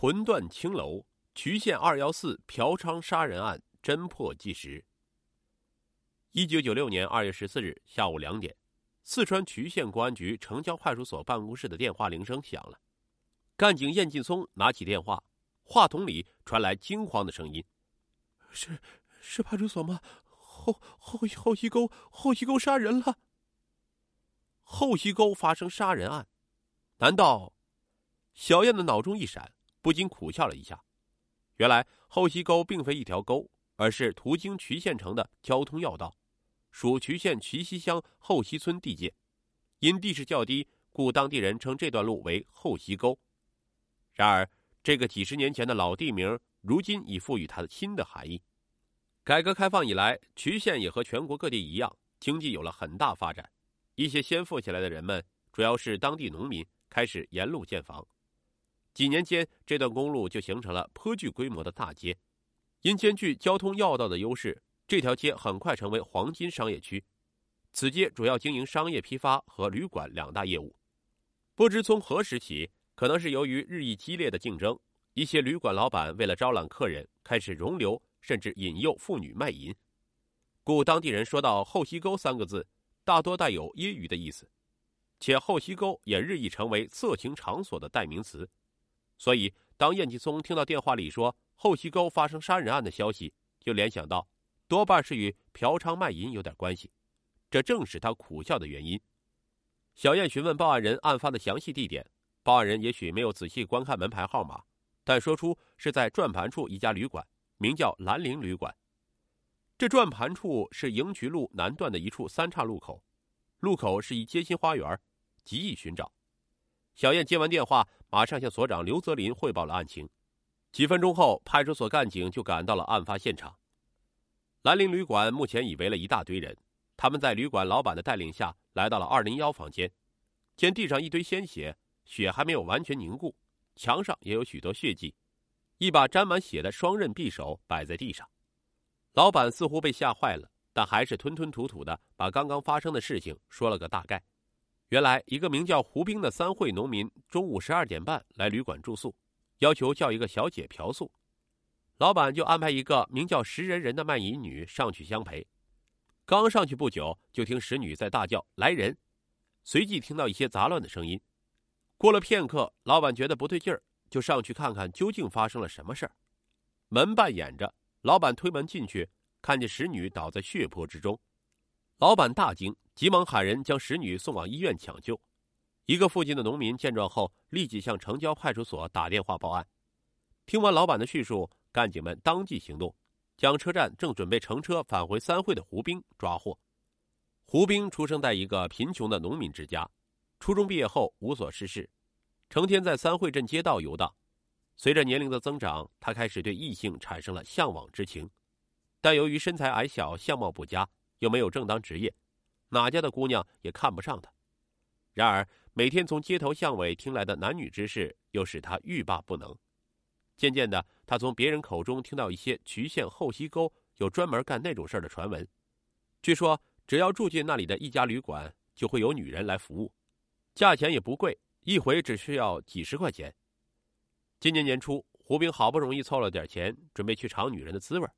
魂断青楼，渠县二幺四嫖娼杀人案侦破纪实。一九九六年二月十四日下午两点，四川渠县公安局城郊派出所办公室的电话铃声响了。干警燕劲松拿起电话，话筒里传来惊慌的声音：“是，是派出所吗？后后后溪沟后溪沟杀人了。后溪沟发生杀人案，难道？”小燕的脑中一闪。不禁苦笑了一下，原来后溪沟并非一条沟，而是途经渠县城的交通要道，属渠县渠溪乡后溪村地界。因地势较低，故当地人称这段路为后溪沟。然而，这个几十年前的老地名，如今已赋予它的新的含义。改革开放以来，渠县也和全国各地一样，经济有了很大发展。一些先富起来的人们，主要是当地农民，开始沿路建房。几年间，这段公路就形成了颇具规模的大街。因兼具交通要道的优势，这条街很快成为黄金商业区。此街主要经营商业批发和旅馆两大业务。不知从何时起，可能是由于日益激烈的竞争，一些旅馆老板为了招揽客人，开始容留甚至引诱妇女卖淫。故当地人说到“后溪沟”三个字，大多带有揶揄的意思，且后溪沟也日益成为色情场所的代名词。所以，当燕继松听到电话里说后溪沟发生杀人案的消息，就联想到，多半是与嫖娼卖淫有点关系。这正是他苦笑的原因。小燕询问报案人案发的详细地点，报案人也许没有仔细观看门牌号码，但说出是在转盘处一家旅馆，名叫兰陵旅馆。这转盘处是营渠路南段的一处三岔路口，路口是一街心花园，极易寻找。小燕接完电话，马上向所长刘泽林汇报了案情。几分钟后，派出所干警就赶到了案发现场。兰陵旅馆目前已围了一大堆人，他们在旅馆老板的带领下来到了二零幺房间，见地上一堆鲜血，血还没有完全凝固，墙上也有许多血迹，一把沾满血的双刃匕首摆在地上。老板似乎被吓坏了，但还是吞吞吐吐的把刚刚发生的事情说了个大概。原来，一个名叫胡兵的三会农民中午十二点半来旅馆住宿，要求叫一个小姐嫖宿，老板就安排一个名叫石人人的卖淫女上去相陪。刚上去不久，就听石女在大叫“来人”，随即听到一些杂乱的声音。过了片刻，老板觉得不对劲儿，就上去看看究竟发生了什么事儿。门半掩着，老板推门进去，看见石女倒在血泊之中。老板大惊，急忙喊人将石女送往医院抢救。一个附近的农民见状后，立即向城郊派出所打电话报案。听完老板的叙述，干警们当即行动，将车站正准备乘车返回三会的胡兵抓获。胡兵出生在一个贫穷的农民之家，初中毕业后无所事事，成天在三会镇街道游荡。随着年龄的增长，他开始对异性产生了向往之情，但由于身材矮小，相貌不佳。又没有正当职业，哪家的姑娘也看不上他。然而，每天从街头巷尾听来的男女之事，又使他欲罢不能。渐渐的，他从别人口中听到一些渠县后溪沟有专门干那种事儿的传闻。据说，只要住进那里的一家旅馆，就会有女人来服务，价钱也不贵，一回只需要几十块钱。今年年初，胡兵好不容易凑了点钱，准备去尝女人的滋味，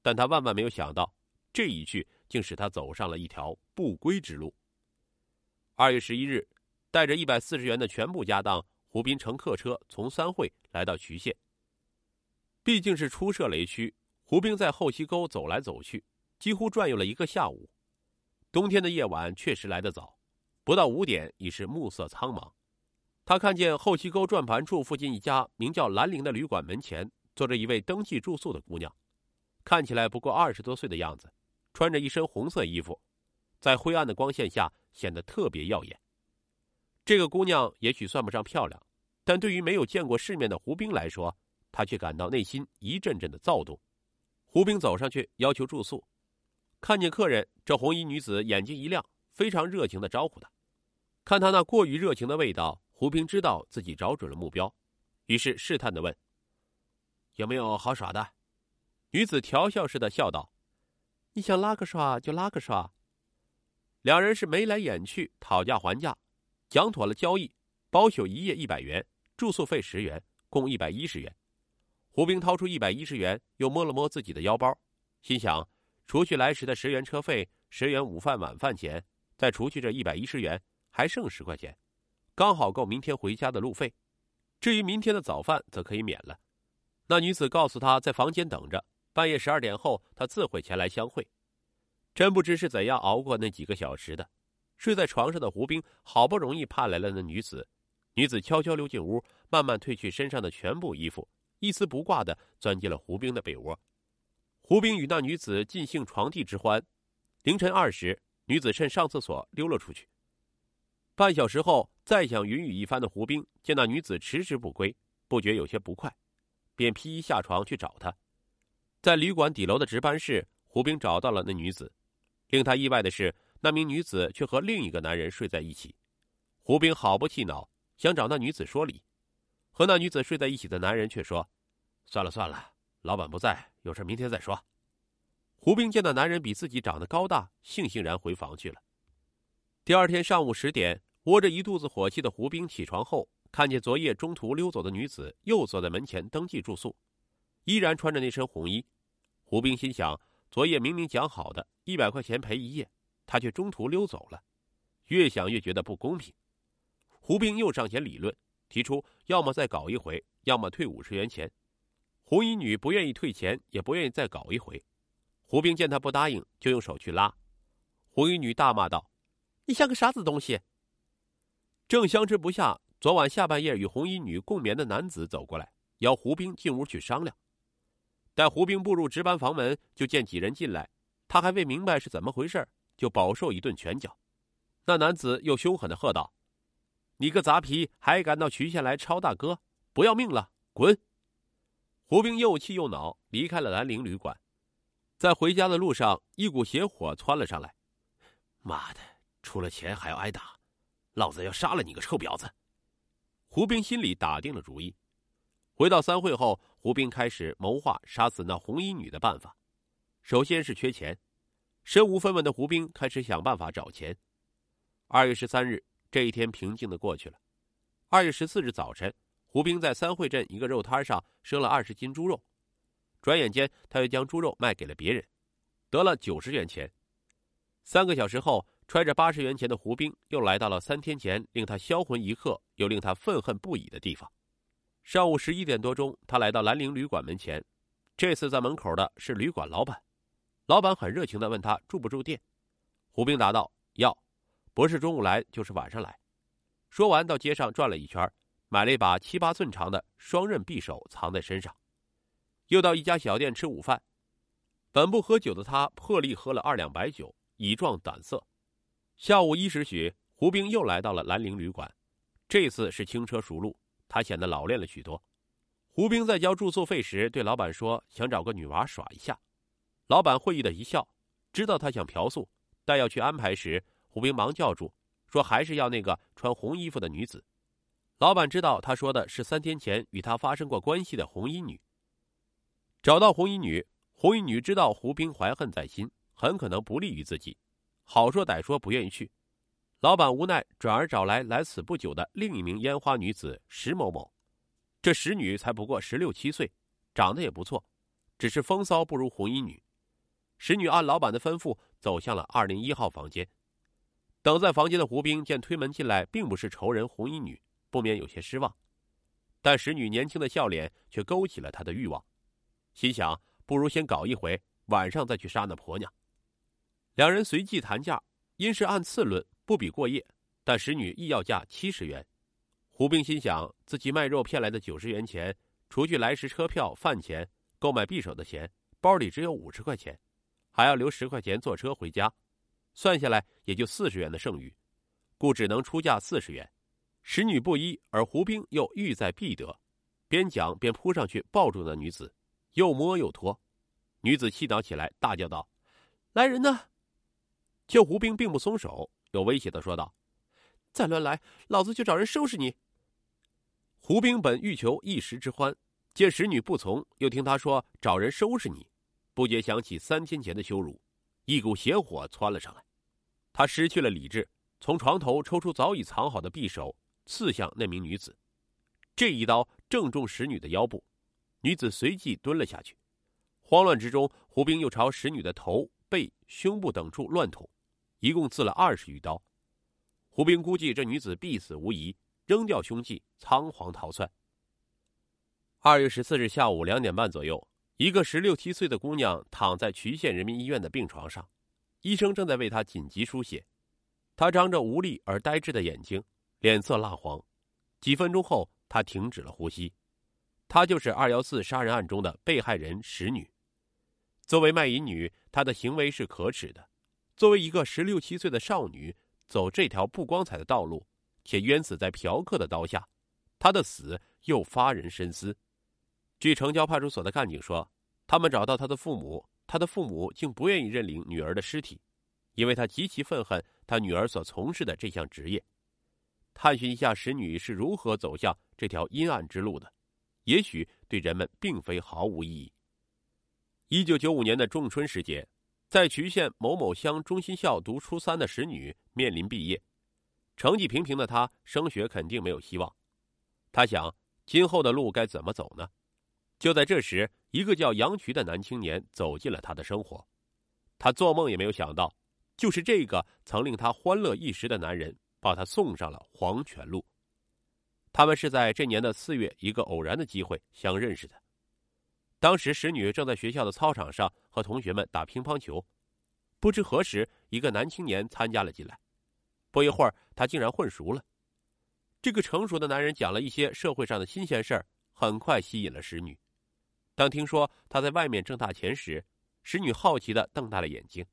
但他万万没有想到，这一去。竟使他走上了一条不归之路。二月十一日，带着一百四十元的全部家当，胡斌乘客车从三会来到渠县。毕竟是初涉雷区，胡兵在后溪沟走来走去，几乎转悠了一个下午。冬天的夜晚确实来得早，不到五点已是暮色苍茫。他看见后溪沟转盘处附近一家名叫兰陵的旅馆门前，坐着一位登记住宿的姑娘，看起来不过二十多岁的样子。穿着一身红色衣服，在灰暗的光线下显得特别耀眼。这个姑娘也许算不上漂亮，但对于没有见过世面的胡兵来说，他却感到内心一阵阵的躁动。胡兵走上去要求住宿，看见客人，这红衣女子眼睛一亮，非常热情的招呼他。看他那过于热情的味道，胡兵知道自己找准了目标，于是试探的问：“有没有好耍的？”女子调笑似的笑道。你想拉个耍就拉个耍。两人是眉来眼去，讨价还价，讲妥了交易，包宿一夜一百元，住宿费十元，共一百一十元。胡兵掏出一百一十元，又摸了摸自己的腰包，心想：除去来时的十元车费、十元午饭晚饭钱，再除去这一百一十元，还剩十块钱，刚好够明天回家的路费。至于明天的早饭，则可以免了。那女子告诉他在房间等着，半夜十二点后，他自会前来相会。真不知是怎样熬过那几个小时的。睡在床上的胡兵好不容易盼来了那女子，女子悄悄溜进屋，慢慢褪去身上的全部衣服。一丝不挂的钻进了胡兵的被窝，胡兵与那女子尽兴床地之欢。凌晨二时，女子趁上厕所溜了出去。半小时后，再想云雨一番的胡兵见那女子迟迟不归，不觉有些不快，便披衣下床去找她。在旅馆底楼的值班室，胡兵找到了那女子。令他意外的是，那名女子却和另一个男人睡在一起。胡兵好不气恼，想找那女子说理。和那女子睡在一起的男人却说：“算了算了，老板不在，有事明天再说。”胡兵见那男人比自己长得高大，悻悻然回房去了。第二天上午十点，窝着一肚子火气的胡兵起床后，看见昨夜中途溜走的女子又坐在门前登记住宿，依然穿着那身红衣。胡兵心想：昨夜明明讲好的一百块钱赔一夜，他却中途溜走了，越想越觉得不公平。胡兵又上前理论。提出要么再搞一回，要么退五十元钱。红衣女不愿意退钱，也不愿意再搞一回。胡兵见他不答应，就用手去拉。红衣女大骂道：“你像个啥子东西！”正相持不下，昨晚下半夜与红衣女共眠的男子走过来，邀胡兵进屋去商量。待胡兵步入值班房门，就见几人进来，他还未明白是怎么回事，就饱受一顿拳脚。那男子又凶狠的喝道。你个杂皮，还敢到渠县来抄大哥？不要命了，滚！胡兵又气又恼，离开了兰陵旅馆。在回家的路上，一股邪火窜了上来。妈的，出了钱还要挨打，老子要杀了你个臭婊子！胡兵心里打定了主意。回到三会后，胡兵开始谋划杀死那红衣女的办法。首先是缺钱，身无分文的胡兵开始想办法找钱。二月十三日。这一天平静的过去了。二月十四日早晨，胡兵在三汇镇一个肉摊上赊了二十斤猪肉，转眼间他又将猪肉卖给了别人，得了九十元钱。三个小时后，揣着八十元钱的胡兵又来到了三天前令他销魂一刻又令他愤恨不已的地方。上午十一点多钟，他来到兰陵旅馆门前，这次在门口的是旅馆老板。老板很热情的问他住不住店，胡兵答道：“要。”不是中午来，就是晚上来。说完，到街上转了一圈，买了一把七八寸长的双刃匕首，藏在身上。又到一家小店吃午饭。本不喝酒的他，破例喝了二两白酒，以壮胆色。下午一时许，胡兵又来到了兰陵旅馆，这次是轻车熟路，他显得老练了许多。胡兵在交住宿费时，对老板说：“想找个女娃耍一下。”老板会意的一笑，知道他想嫖宿，但要去安排时。胡兵忙叫住，说：“还是要那个穿红衣服的女子。”老板知道他说的是三天前与他发生过关系的红衣女。找到红衣女，红衣女知道胡兵怀恨在心，很可能不利于自己，好说歹说不愿意去。老板无奈，转而找来来此不久的另一名烟花女子石某某。这石女才不过十六七岁，长得也不错，只是风骚不如红衣女。石女按老板的吩咐走向了二零一号房间。等在房间的胡兵见推门进来，并不是仇人红衣女，不免有些失望。但使女年轻的笑脸却勾起了他的欲望，心想不如先搞一回，晚上再去杀那婆娘。两人随即谈价，因是按次论，不比过夜，但使女亦要价七十元。胡兵心想自己卖肉骗来的九十元钱，除去来时车票、饭钱、购买匕首的钱，包里只有五十块钱，还要留十块钱坐车回家。算下来也就四十元的剩余，故只能出价四十元。使女不依，而胡兵又欲在必得，边讲边扑上去抱住那女子，又摸又拖。女子气恼起来，大叫道：“来人呐！”见胡兵并不松手，又威胁的说道：“再乱来，老子就找人收拾你。”胡兵本欲求一时之欢，见使女不从，又听他说找人收拾你，不觉想起三天前的羞辱，一股邪火窜了上来。他失去了理智，从床头抽出早已藏好的匕首，刺向那名女子。这一刀正中使女的腰部，女子随即蹲了下去。慌乱之中，胡兵又朝使女的头、背、胸部等处乱捅，一共刺了二十余刀。胡兵估计这女子必死无疑，扔掉凶器，仓皇逃窜。二月十四日下午两点半左右，一个十六七岁的姑娘躺在渠县人民医院的病床上，医生正在为她紧急输血。她张着无力而呆滞的眼睛，脸色蜡黄。几分钟后，她停止了呼吸。她就是二幺四杀人案中的被害人石女。作为卖淫女，她的行为是可耻的；作为一个十六七岁的少女，走这条不光彩的道路，且冤死在嫖客的刀下，她的死又发人深思。据城郊派出所的干警说，他们找到她的父母，她的父母竟不愿意认领女儿的尸体，因为他极其愤恨他女儿所从事的这项职业。探寻一下石女是如何走向这条阴暗之路的，也许对人们并非毫无意义。一九九五年的仲春时节，在渠县某某乡中心校读初三的石女面临毕业，成绩平平的她升学肯定没有希望。她想，今后的路该怎么走呢？就在这时，一个叫杨渠的男青年走进了她的生活。她做梦也没有想到，就是这个曾令她欢乐一时的男人，把她送上了黄泉路。他们是在这年的四月一个偶然的机会相认识的。当时，石女正在学校的操场上和同学们打乒乓球，不知何时，一个男青年参加了进来。不一会儿，他竟然混熟了。这个成熟的男人讲了一些社会上的新鲜事儿，很快吸引了石女。当听说他在外面挣大钱时，石女好奇的瞪大了眼睛，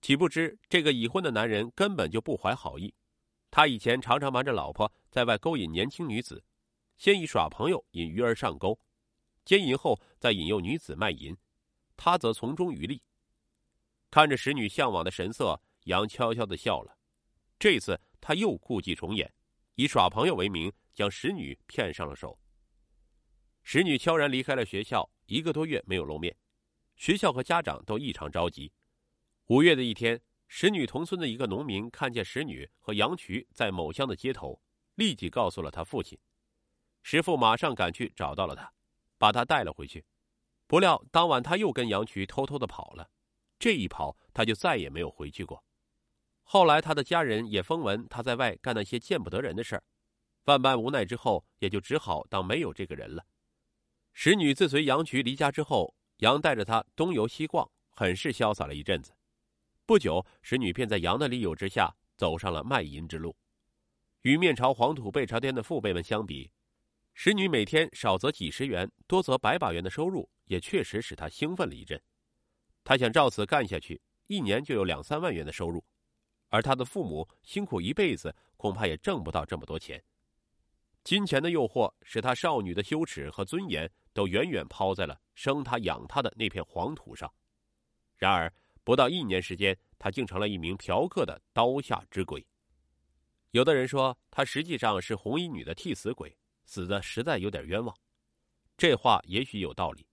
岂不知这个已婚的男人根本就不怀好意。他以前常常瞒着老婆在外勾引年轻女子，先以耍朋友引鱼儿上钩。奸淫后再引诱女子卖淫，他则从中渔利。看着使女向往的神色，杨悄悄的笑了。这次他又故伎重演，以耍朋友为名将使女骗上了手。使女悄然离开了学校，一个多月没有露面，学校和家长都异常着急。五月的一天，使女同村的一个农民看见使女和杨渠在某乡的街头，立即告诉了他父亲。石父马上赶去找到了他。把他带了回去，不料当晚他又跟杨渠偷偷的跑了，这一跑他就再也没有回去过。后来他的家人也风闻他在外干那些见不得人的事儿，万般无奈之后，也就只好当没有这个人了。使女自随杨渠离家之后，杨带着她东游西逛，很是潇洒了一阵子。不久，使女便在杨的利诱之下走上了卖淫之路。与面朝黄土背朝天的父辈们相比，使女每天少则几十元，多则百把元的收入，也确实使她兴奋了一阵。她想照此干下去，一年就有两三万元的收入，而她的父母辛苦一辈子，恐怕也挣不到这么多钱。金钱的诱惑使她少女的羞耻和尊严都远远抛在了生她养她的那片黄土上。然而，不到一年时间，她竟成了一名嫖客的刀下之鬼。有的人说，她实际上是红衣女的替死鬼。死的实在有点冤枉，这话也许有道理，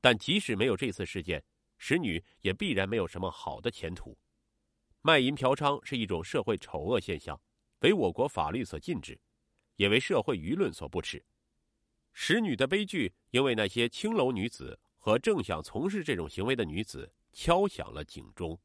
但即使没有这次事件，使女也必然没有什么好的前途。卖淫嫖娼是一种社会丑恶现象，为我国法律所禁止，也为社会舆论所不耻。使女的悲剧，因为那些青楼女子和正想从事这种行为的女子敲响了警钟。